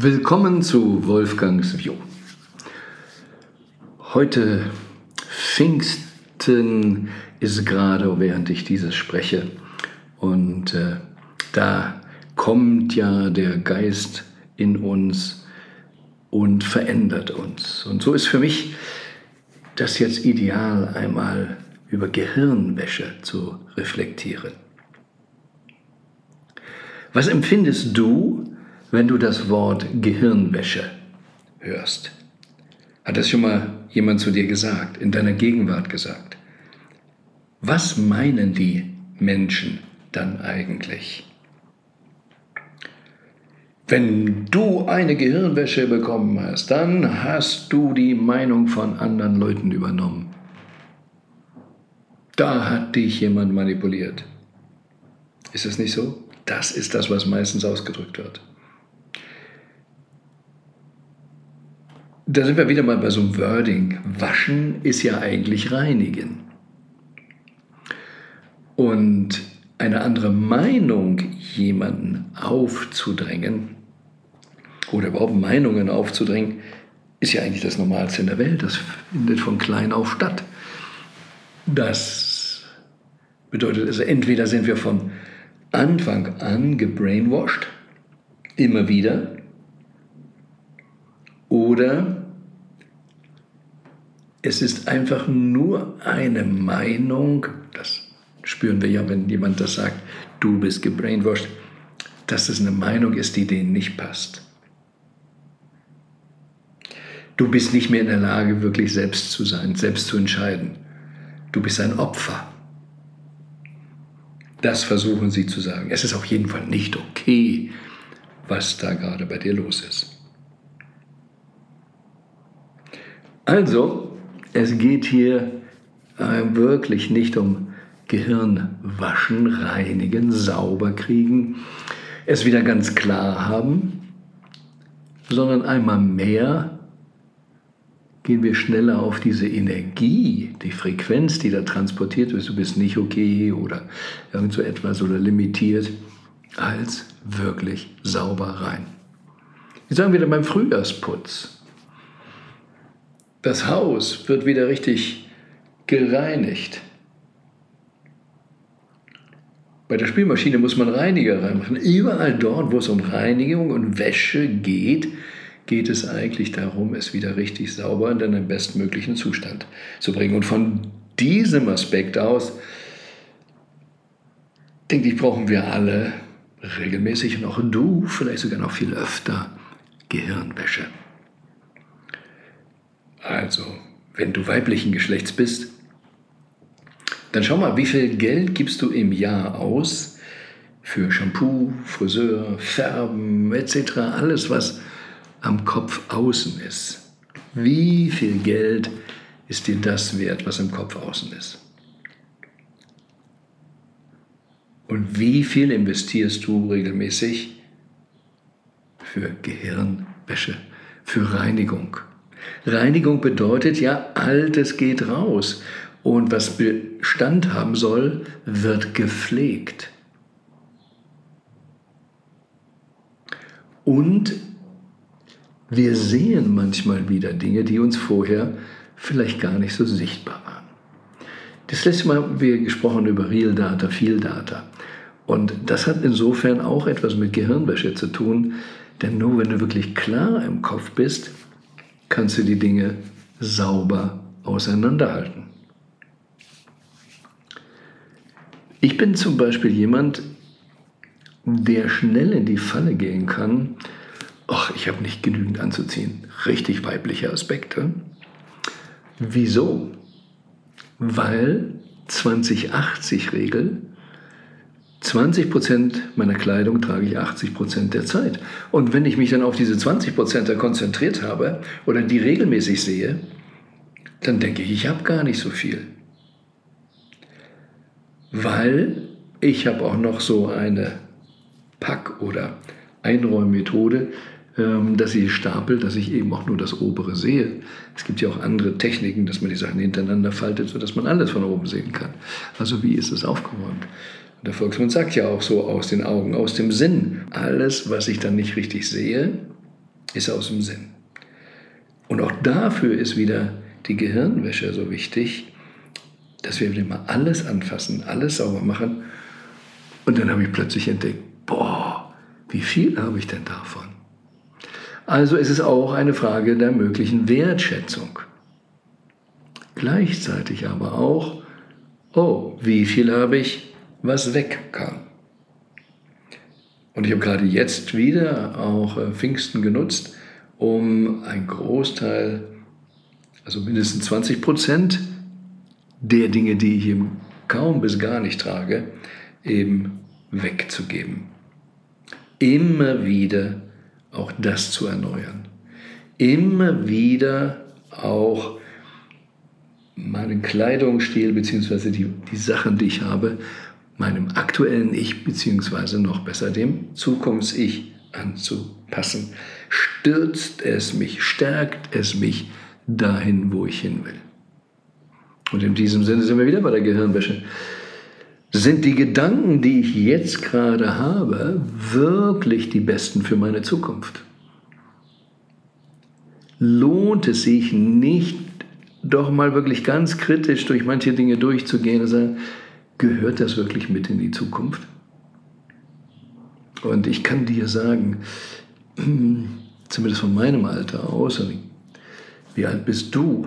Willkommen zu Wolfgangs View. Heute Pfingsten ist gerade, während ich dieses spreche. Und äh, da kommt ja der Geist in uns und verändert uns. Und so ist für mich das jetzt ideal, einmal über Gehirnwäsche zu reflektieren. Was empfindest du, wenn du das Wort Gehirnwäsche hörst? Hat das schon mal jemand zu dir gesagt, in deiner Gegenwart gesagt? Was meinen die Menschen dann eigentlich? Wenn du eine Gehirnwäsche bekommen hast, dann hast du die Meinung von anderen Leuten übernommen. Da hat dich jemand manipuliert. Ist das nicht so? Das ist das, was meistens ausgedrückt wird. Da sind wir wieder mal bei so einem Wording. Waschen ist ja eigentlich reinigen. Und eine andere Meinung jemanden aufzudrängen oder überhaupt Meinungen aufzudrängen, ist ja eigentlich das Normalste in der Welt. Das findet von klein auf statt. Das bedeutet also, entweder sind wir von Anfang an gebrainwashed, immer wieder, oder es ist einfach nur eine Meinung, das spüren wir ja, wenn jemand das sagt, du bist gebrainwashed, dass es eine Meinung ist, die denen nicht passt. Du bist nicht mehr in der Lage, wirklich selbst zu sein, selbst zu entscheiden. Du bist ein Opfer. Das versuchen sie zu sagen. Es ist auf jeden Fall nicht okay, was da gerade bei dir los ist. Also, es geht hier äh, wirklich nicht um Gehirn waschen, reinigen, sauber kriegen, es wieder ganz klar haben, sondern einmal mehr gehen wir schneller auf diese Energie, die Frequenz, die da transportiert wird, du bist nicht okay oder irgend so etwas oder limitiert, als wirklich sauber rein. Wie sagen wir denn beim Frühjahrsputz? Das Haus wird wieder richtig gereinigt. Bei der Spülmaschine muss man Reiniger reinmachen. Überall dort, wo es um Reinigung und Wäsche geht, geht es eigentlich darum, es wieder richtig sauber in den bestmöglichen Zustand zu bringen. Und von diesem Aspekt aus, denke ich, brauchen wir alle regelmäßig und auch du, vielleicht sogar noch viel öfter, Gehirnwäsche. Also, wenn du weiblichen Geschlechts bist, dann schau mal, wie viel Geld gibst du im Jahr aus für Shampoo, Friseur, Färben etc., alles, was am Kopf außen ist. Wie viel Geld ist dir das wert, was am Kopf außen ist? Und wie viel investierst du regelmäßig für Gehirnwäsche, für Reinigung? Reinigung bedeutet ja, Altes geht raus. Und was Bestand haben soll, wird gepflegt. Und wir sehen manchmal wieder Dinge, die uns vorher vielleicht gar nicht so sichtbar waren. Das letzte Mal haben wir gesprochen über Real Data, Viel Data. Und das hat insofern auch etwas mit Gehirnwäsche zu tun, denn nur wenn du wirklich klar im Kopf bist, kannst du die Dinge sauber auseinanderhalten. Ich bin zum Beispiel jemand, der schnell in die Falle gehen kann, ach, ich habe nicht genügend anzuziehen. Richtig weibliche Aspekte. Wieso? Weil 2080-Regel 20% meiner Kleidung trage ich 80% der Zeit. Und wenn ich mich dann auf diese 20% konzentriert habe oder die regelmäßig sehe, dann denke ich, ich habe gar nicht so viel. Weil ich habe auch noch so eine Pack- oder Einräummethode, ähm, dass ich stapel, dass ich eben auch nur das obere sehe. Es gibt ja auch andere Techniken, dass man die Sachen hintereinander faltet, sodass man alles von oben sehen kann. Also wie ist es aufgeräumt? Der Volksmund sagt ja auch so aus den Augen, aus dem Sinn. Alles, was ich dann nicht richtig sehe, ist aus dem Sinn. Und auch dafür ist wieder die Gehirnwäsche so wichtig, dass wir mal alles anfassen, alles sauber machen. Und dann habe ich plötzlich entdeckt, boah, wie viel habe ich denn davon? Also ist es auch eine Frage der möglichen Wertschätzung. Gleichzeitig aber auch, oh, wie viel habe ich, was weg kann. Und ich habe gerade jetzt wieder auch äh, Pfingsten genutzt, um einen Großteil, also mindestens 20 Prozent der Dinge, die ich eben kaum bis gar nicht trage, eben wegzugeben. Immer wieder auch das zu erneuern. Immer wieder auch meinen Kleidungsstil bzw. Die, die Sachen, die ich habe, meinem aktuellen Ich bzw. noch besser dem Zukunfts-Ich anzupassen. Stürzt es mich, stärkt es mich dahin, wo ich hin will. Und in diesem Sinne sind wir wieder bei der Gehirnwäsche. Sind die Gedanken, die ich jetzt gerade habe, wirklich die besten für meine Zukunft? Lohnt es sich nicht, doch mal wirklich ganz kritisch durch manche Dinge durchzugehen und sagen, gehört das wirklich mit in die Zukunft? Und ich kann dir sagen, zumindest von meinem Alter aus, wie alt bist du?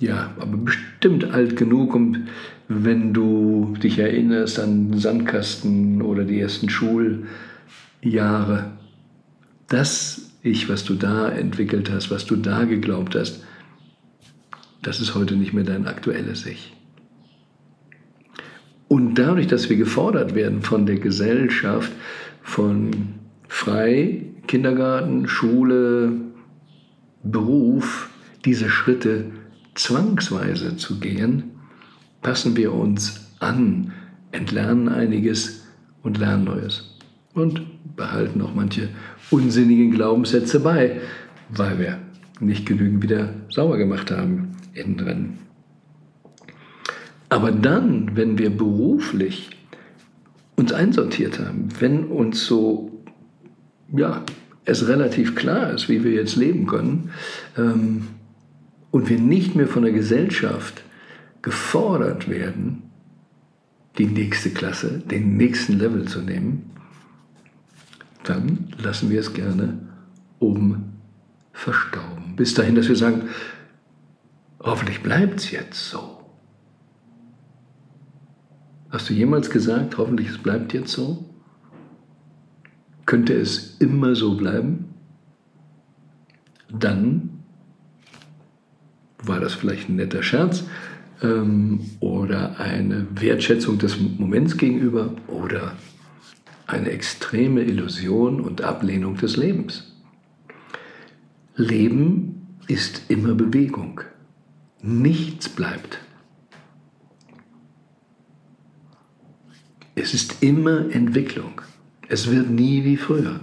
Ja, aber bestimmt alt genug, um, wenn du dich erinnerst an Sandkasten oder die ersten Schuljahre, das Ich, was du da entwickelt hast, was du da geglaubt hast, das ist heute nicht mehr dein aktuelles Ich. Und dadurch, dass wir gefordert werden von der Gesellschaft, von frei, Kindergarten, Schule, Beruf, diese Schritte zwangsweise zu gehen, passen wir uns an, entlernen einiges und lernen Neues. Und behalten auch manche unsinnigen Glaubenssätze bei, weil wir nicht genügend wieder sauber gemacht haben innen drin. Aber dann, wenn wir beruflich uns einsortiert haben, wenn uns so, ja, es relativ klar ist, wie wir jetzt leben können, ähm, und wir nicht mehr von der Gesellschaft gefordert werden, die nächste Klasse, den nächsten Level zu nehmen, dann lassen wir es gerne oben verstauben. Bis dahin, dass wir sagen, hoffentlich bleibt es jetzt so. Hast du jemals gesagt, hoffentlich es bleibt jetzt so? Könnte es immer so bleiben? Dann war das vielleicht ein netter Scherz ähm, oder eine Wertschätzung des Moments gegenüber oder eine extreme Illusion und Ablehnung des Lebens. Leben ist immer Bewegung. Nichts bleibt. Es ist immer Entwicklung. Es wird nie wie früher.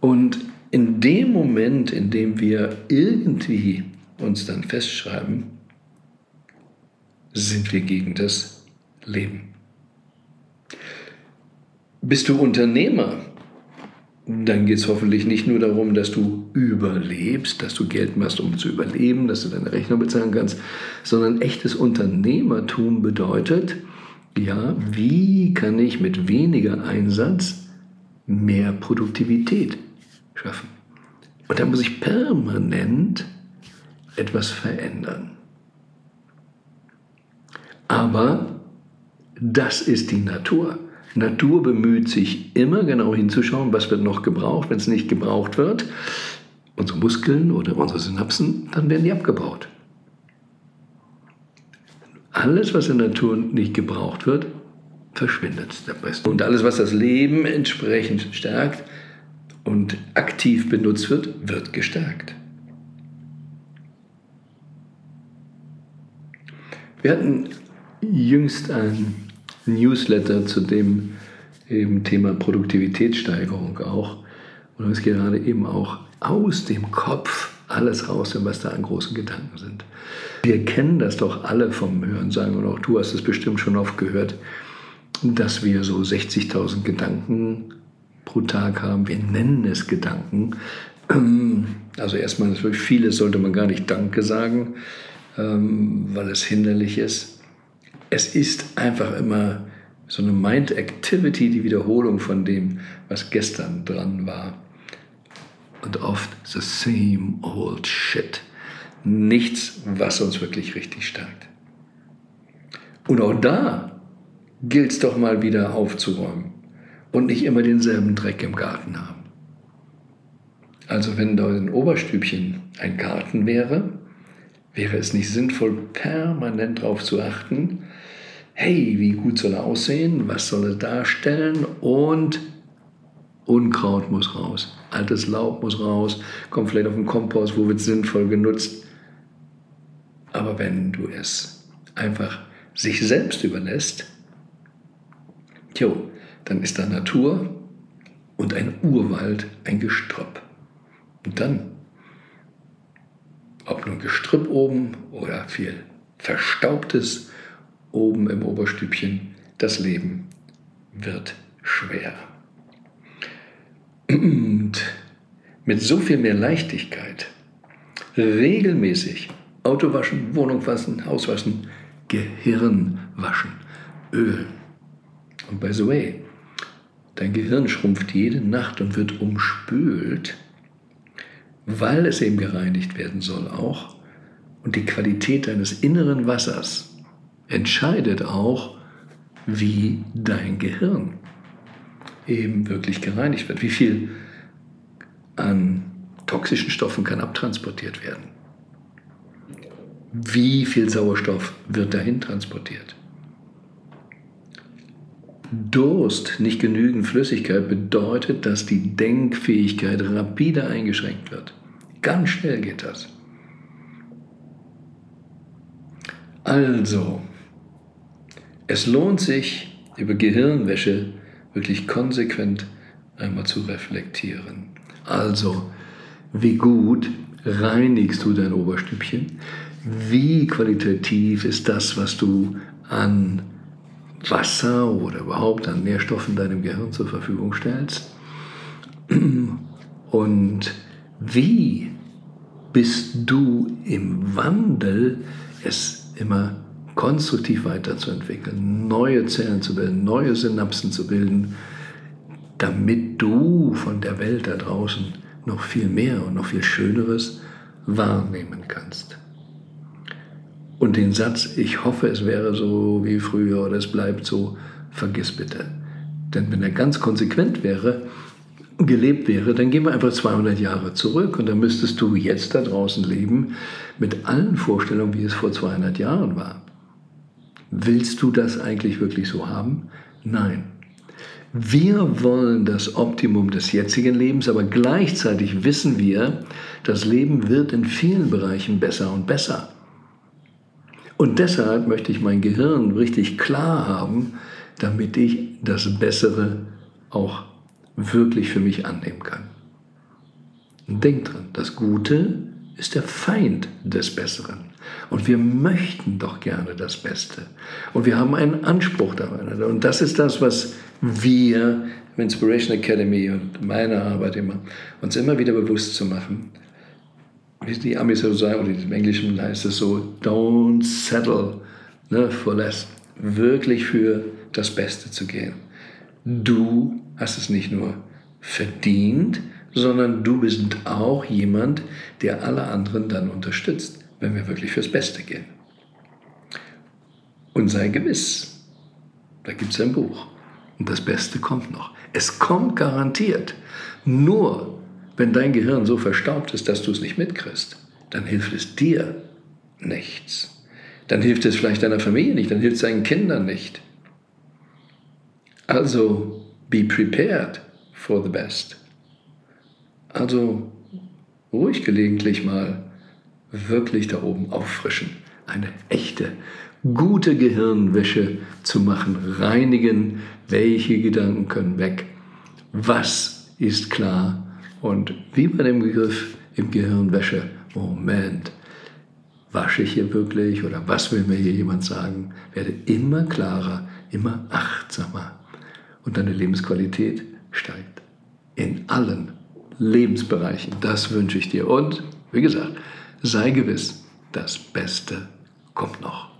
Und in dem Moment, in dem wir irgendwie uns dann festschreiben, sind wir gegen das Leben. Bist du Unternehmer, dann geht es hoffentlich nicht nur darum, dass du überlebst, dass du Geld machst, um zu überleben, dass du deine Rechnung bezahlen kannst, sondern echtes Unternehmertum bedeutet, ja, wie kann ich mit weniger Einsatz mehr Produktivität schaffen? Und da muss ich permanent etwas verändern. Aber das ist die Natur. Natur bemüht sich immer genau hinzuschauen, was wird noch gebraucht. Wenn es nicht gebraucht wird, unsere Muskeln oder unsere Synapsen, dann werden die abgebaut. Alles, was in der Natur nicht gebraucht wird, verschwindet. Und alles, was das Leben entsprechend stärkt und aktiv benutzt wird, wird gestärkt. Wir hatten jüngst ein Newsletter zu dem eben Thema Produktivitätssteigerung auch. Und es gerade eben auch aus dem Kopf alles raus, was da an großen Gedanken sind. Wir kennen das doch alle vom Hörensagen und auch du hast es bestimmt schon oft gehört, dass wir so 60.000 Gedanken pro Tag haben. Wir nennen es Gedanken. Also erstmal ist wirklich vieles sollte man gar nicht Danke sagen, ähm, weil es hinderlich ist. Es ist einfach immer so eine Mind Activity, die Wiederholung von dem, was gestern dran war. Und oft the same old shit. Nichts, was uns wirklich richtig stärkt. Und auch da gilt es doch mal wieder aufzuräumen und nicht immer denselben Dreck im Garten haben. Also wenn da in Oberstübchen ein Garten wäre, wäre es nicht sinnvoll, permanent darauf zu achten, hey, wie gut soll er aussehen, was soll er darstellen und Unkraut muss raus, altes Laub muss raus, kommt vielleicht auf den Kompost, wo wird es sinnvoll genutzt. Aber wenn du es einfach sich selbst überlässt, tjo, dann ist da Natur und ein Urwald ein Gestrüpp. Und dann, ob nun Gestrüpp oben oder viel Verstaubtes oben im Oberstübchen, das Leben wird schwer. Und mit so viel mehr Leichtigkeit, regelmäßig Auto waschen, Wohnung waschen, Haus waschen, Gehirn waschen, Öl. Und by the way, dein Gehirn schrumpft jede Nacht und wird umspült, weil es eben gereinigt werden soll auch. Und die Qualität deines inneren Wassers entscheidet auch, wie dein Gehirn eben wirklich gereinigt wird. Wie viel an toxischen Stoffen kann abtransportiert werden? Wie viel Sauerstoff wird dahin transportiert? Durst, nicht genügend Flüssigkeit, bedeutet, dass die Denkfähigkeit rapide eingeschränkt wird. Ganz schnell geht das. Also, es lohnt sich, über Gehirnwäsche wirklich konsequent einmal zu reflektieren. Also, wie gut reinigst du dein Oberstübchen? Wie qualitativ ist das, was du an Wasser oder überhaupt an Nährstoffen deinem Gehirn zur Verfügung stellst? Und wie bist du im Wandel, es immer konstruktiv weiterzuentwickeln, neue Zellen zu bilden, neue Synapsen zu bilden, damit du von der Welt da draußen noch viel mehr und noch viel Schöneres wahrnehmen kannst. Und den Satz, ich hoffe, es wäre so wie früher oder es bleibt so, vergiss bitte. Denn wenn er ganz konsequent wäre, gelebt wäre, dann gehen wir einfach 200 Jahre zurück und dann müsstest du jetzt da draußen leben mit allen Vorstellungen, wie es vor 200 Jahren war. Willst du das eigentlich wirklich so haben? Nein. Wir wollen das Optimum des jetzigen Lebens, aber gleichzeitig wissen wir, das Leben wird in vielen Bereichen besser und besser. Und deshalb möchte ich mein Gehirn richtig klar haben, damit ich das Bessere auch wirklich für mich annehmen kann. Denk dran, das Gute ist der Feind des Besseren. Und wir möchten doch gerne das Beste. Und wir haben einen Anspruch daran. Und das ist das, was wir im Inspiration Academy und meiner Arbeit immer, uns immer wieder bewusst zu machen. Wie die Amis so sagen, oder im Englischen heißt es so, don't settle ne, for less. Wirklich für das Beste zu gehen. Du hast es nicht nur verdient, sondern du bist auch jemand, der alle anderen dann unterstützt, wenn wir wirklich fürs Beste gehen. Und sei gewiss, da gibt es ein Buch. Und das Beste kommt noch. Es kommt garantiert. Nur wenn dein Gehirn so verstaubt ist, dass du es nicht mitkriegst, dann hilft es dir nichts. Dann hilft es vielleicht deiner Familie nicht, dann hilft es deinen Kindern nicht. Also be prepared for the best. Also ruhig gelegentlich mal wirklich da oben auffrischen. Eine echte, gute Gehirnwäsche zu machen, reinigen, welche Gedanken können weg, was ist klar und wie bei dem Begriff im Gehirnwäsche, Moment, wasche ich hier wirklich oder was will mir hier jemand sagen, werde immer klarer, immer achtsamer und deine Lebensqualität steigt. in allen Lebensbereichen. Das wünsche ich dir. Und wie gesagt, sei gewiss, das Beste kommt noch.